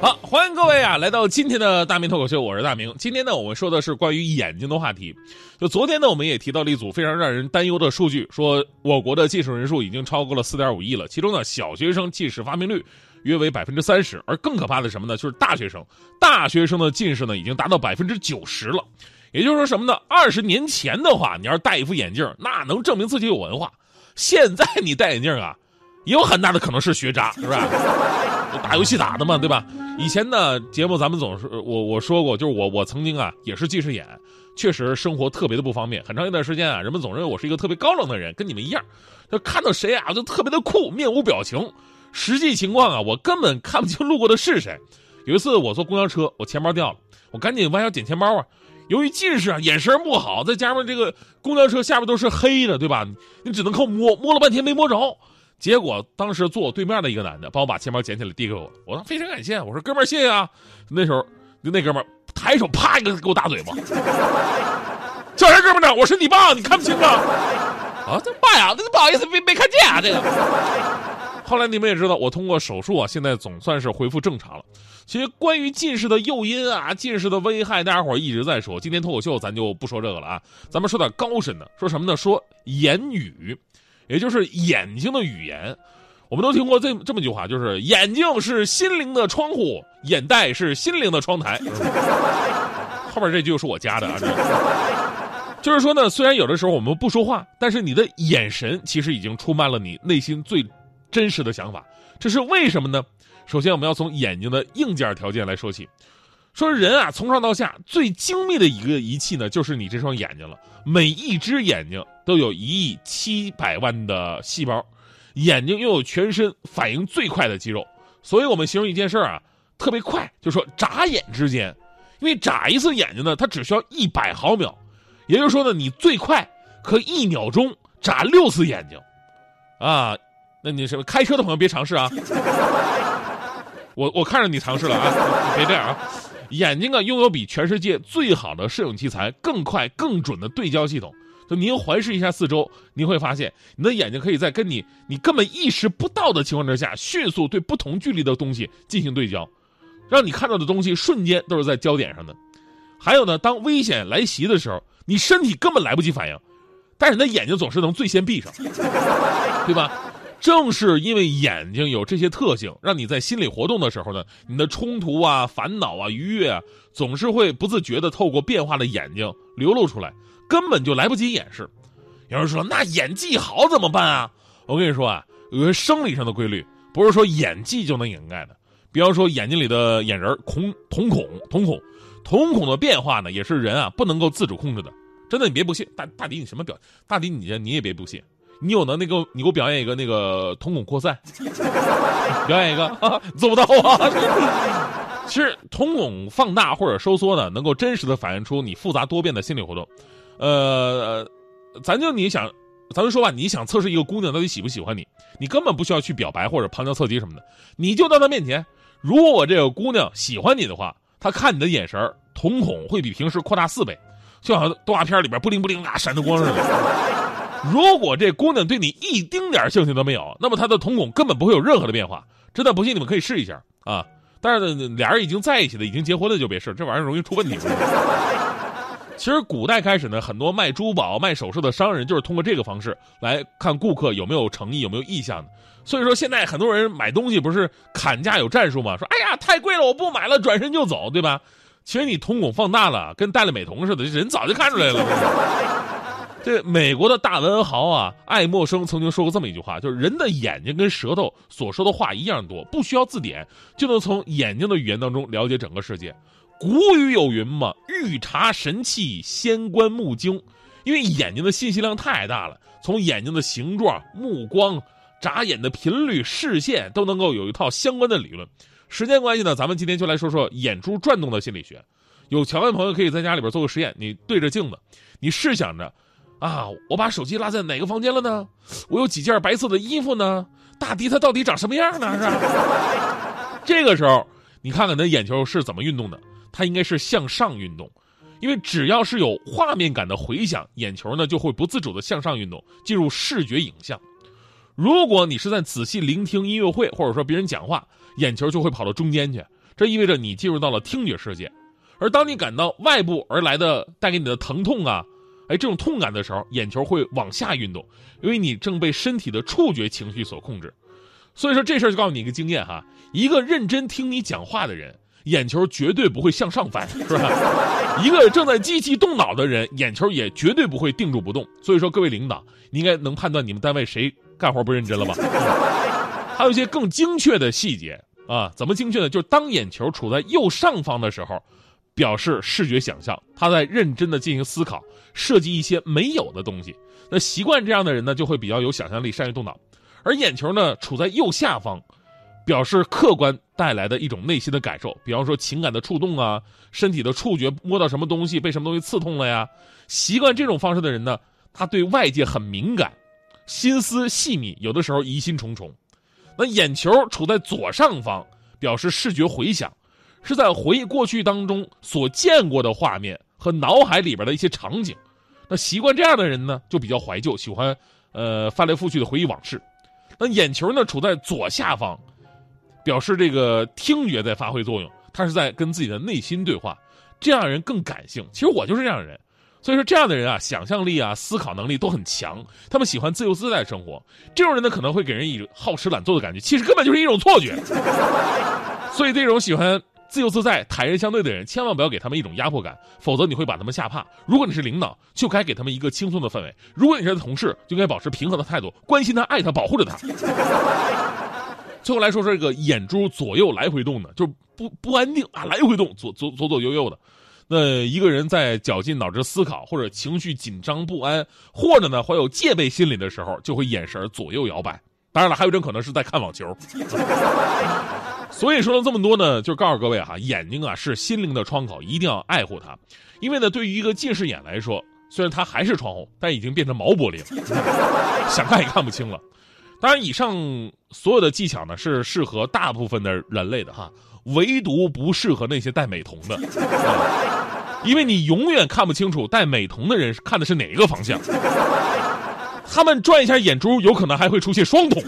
好，欢迎各位啊，来到今天的大明脱口秀，我是大明。今天呢，我们说的是关于眼睛的话题。就昨天呢，我们也提到了一组非常让人担忧的数据，说我国的近视人数已经超过了四点五亿了，其中呢，小学生近视发病率约为百分之三十，而更可怕的什么呢？就是大学生，大学生的近视呢已经达到百分之九十了。也就是说什么呢？二十年前的话，你要是戴一副眼镜，那能证明自己有文化。现在你戴眼镜啊，也有很大的可能是学渣，是吧？打游戏打的嘛，对吧？以前呢，节目咱们总是我我说过，就是我我曾经啊也是近视眼，确实生活特别的不方便。很长一段时间啊，人们总认为我是一个特别高冷的人，跟你们一样，就看到谁啊我就特别的酷，面无表情。实际情况啊，我根本看不清路过的是谁。有一次我坐公交车，我钱包掉了，我赶紧弯腰捡钱包啊。由于近视啊，眼神不好，再加上这个公交车下面都是黑的，对吧？你只能靠摸，摸了半天没摸着。结果当时坐我对面的一个男的帮我把钱包捡起来递给我，我说非常感谢，我说哥们儿谢谢啊。那时候那哥们儿抬手啪一个给我大嘴巴，叫啥哥们儿呢？我是你爸，你看不清啊？啊，这爸呀，那不好意思没没看见啊这个。后来你们也知道，我通过手术啊，现在总算是恢复正常了。其实关于近视的诱因啊，近视的危害，大家伙一直在说。今天脱口秀咱就不说这个了啊，咱们说点高深的，说什么呢？说言语。也就是眼睛的语言，我们都听过这这么一句话，就是眼睛是心灵的窗户，眼袋是心灵的窗台。后面这句是我加的啊，就是说呢，虽然有的时候我们不说话，但是你的眼神其实已经出卖了你内心最真实的想法。这是为什么呢？首先，我们要从眼睛的硬件条件来说起。说人啊，从上到下最精密的一个仪器呢，就是你这双眼睛了。每一只眼睛都有一亿七百万的细胞，眼睛拥有全身反应最快的肌肉，所以我们形容一件事儿啊，特别快，就说眨眼之间，因为眨一次眼睛呢，它只需要一百毫秒，也就是说呢，你最快可一秒钟眨六次眼睛，啊，那你什么开车的朋友别尝试啊，我我看着你尝试了啊，别这样啊。眼睛啊，拥有比全世界最好的摄影器材、更快、更准的对焦系统。就您环视一下四周，您会发现，你的眼睛可以在跟你你根本意识不到的情况之下，迅速对不同距离的东西进行对焦，让你看到的东西瞬间都是在焦点上的。还有呢，当危险来袭的时候，你身体根本来不及反应，但是你的眼睛总是能最先闭上，对吧？正是因为眼睛有这些特性，让你在心理活动的时候呢，你的冲突啊、烦恼啊、愉悦啊，总是会不自觉的透过变化的眼睛流露出来，根本就来不及掩饰。有人说，那演技好怎么办啊？我跟你说啊，有些生理上的规律，不是说演技就能掩盖的。比方说，眼睛里的眼仁孔、瞳孔、瞳孔、瞳孔的变化呢，也是人啊不能够自主控制的。真的，你别不信，大大迪你什么表？大迪你你也别不信。你有能那个，你给我表演一个那个瞳孔扩散，表演一个，做不到啊。其实瞳孔放大或者收缩呢，能够真实的反映出你复杂多变的心理活动。呃，咱就你想，咱们说吧，你想测试一个姑娘到底喜不喜欢你，你根本不需要去表白或者旁敲侧击什么的，你就到她面前。如果我这个姑娘喜欢你的话，她看你的眼神瞳孔会比平时扩大四倍，就像动画片里边不灵不灵啊闪着光似的。如果这姑娘对你一丁点兴趣都没有，那么她的瞳孔根本不会有任何的变化。真的不信，你们可以试一下啊！但是呢俩人已经在一起的、已经结婚的就别试，这玩意儿容易出问题。其实古代开始呢，很多卖珠宝、卖首饰的商人就是通过这个方式来看顾客有没有诚意、有没有意向的。所以说，现在很多人买东西不是砍价有战术吗？说哎呀太贵了，我不买了，转身就走，对吧？其实你瞳孔放大了，跟戴了美瞳似的，人早就看出来了。这美国的大文豪啊，爱默生曾经说过这么一句话，就是人的眼睛跟舌头所说的话一样多，不需要字典就能从眼睛的语言当中了解整个世界。古语有云嘛，“欲察神器，先观目睛”，因为眼睛的信息量太大了，从眼睛的形状、目光、眨眼的频率、视线都能够有一套相关的理论。时间关系呢，咱们今天就来说说眼珠转动的心理学。有条件朋友可以在家里边做个实验，你对着镜子，你试想着，啊，我把手机落在哪个房间了呢？我有几件白色的衣服呢？大迪他到底长什么样呢？是吧？这个时候，你看看你的眼球是怎么运动的？它应该是向上运动，因为只要是有画面感的回响，眼球呢就会不自主的向上运动，进入视觉影像。如果你是在仔细聆听音乐会，或者说别人讲话，眼球就会跑到中间去，这意味着你进入到了听觉世界。而当你感到外部而来的带给你的疼痛啊，哎，这种痛感的时候，眼球会往下运动，因为你正被身体的触觉情绪所控制。所以说这事儿就告诉你一个经验哈，一个认真听你讲话的人，眼球绝对不会向上翻，是吧？一个正在积极动脑的人，眼球也绝对不会定住不动。所以说，各位领导，你应该能判断你们单位谁干活不认真了吧？还有一些更精确的细节啊，怎么精确呢？就是当眼球处在右上方的时候。表示视觉想象，他在认真的进行思考，设计一些没有的东西。那习惯这样的人呢，就会比较有想象力，善于动脑。而眼球呢，处在右下方，表示客观带来的一种内心的感受，比方说情感的触动啊，身体的触觉摸到什么东西，被什么东西刺痛了呀。习惯这种方式的人呢，他对外界很敏感，心思细密，有的时候疑心重重。那眼球处在左上方，表示视觉回响。是在回忆过去当中所见过的画面和脑海里边的一些场景，那习惯这样的人呢，就比较怀旧，喜欢，呃，翻来覆去的回忆往事。那眼球呢，处在左下方，表示这个听觉在发挥作用，他是在跟自己的内心对话。这样的人更感性。其实我就是这样的人，所以说这样的人啊，想象力啊，思考能力都很强。他们喜欢自由自在生活。这种人呢，可能会给人以好吃懒做的感觉，其实根本就是一种错觉。所以这种喜欢。自由自在、坦然相对的人，千万不要给他们一种压迫感，否则你会把他们吓怕。如果你是领导，就该给他们一个轻松的氛围；如果你是同事，就应该保持平和的态度，关心他、爱他、保护着他。最后来说说这个眼珠左右来回动的，就是不不安定啊，来回动，左左左左右右的。那一个人在绞尽脑汁思考，或者情绪紧张不安，或者呢怀有戒备心理的时候，就会眼神左右摇摆。当然了，还有一种可能是在看网球。所以说了这么多呢，就告诉各位哈，眼睛啊是心灵的窗口，一定要爱护它。因为呢，对于一个近视眼来说，虽然它还是窗户，但已经变成毛玻璃了，想看也看不清了。当然，以上所有的技巧呢，是适合大部分的人类的哈，唯独不适合那些戴美瞳的，因为你永远看不清楚戴美瞳的人看的是哪一个方向，他们转一下眼珠，有可能还会出现双瞳。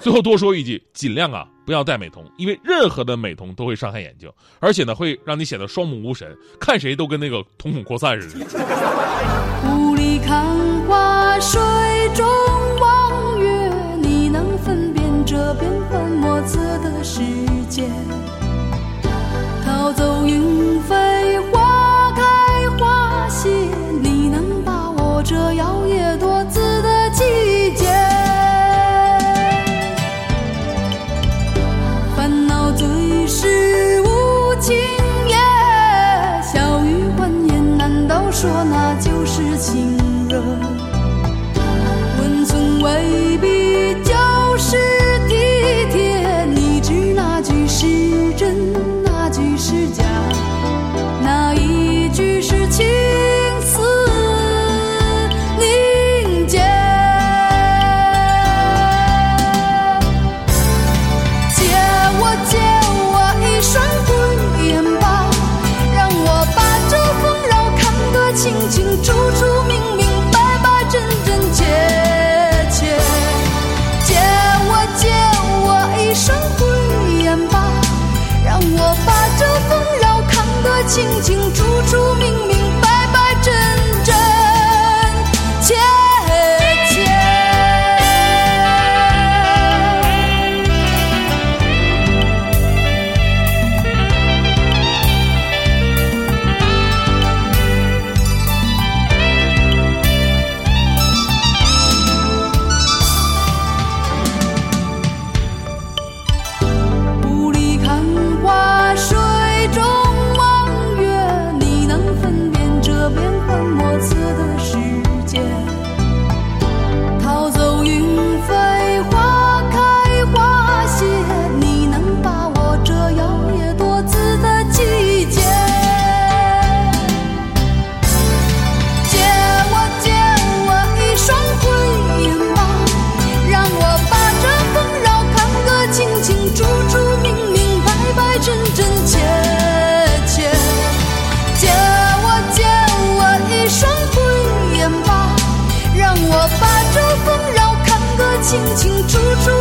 最后多说一句，尽量啊不要戴美瞳，因为任何的美瞳都会伤害眼睛，而且呢会让你显得双目无神，看谁都跟那个瞳孔扩散似的。雾里看花，水中得清清清楚楚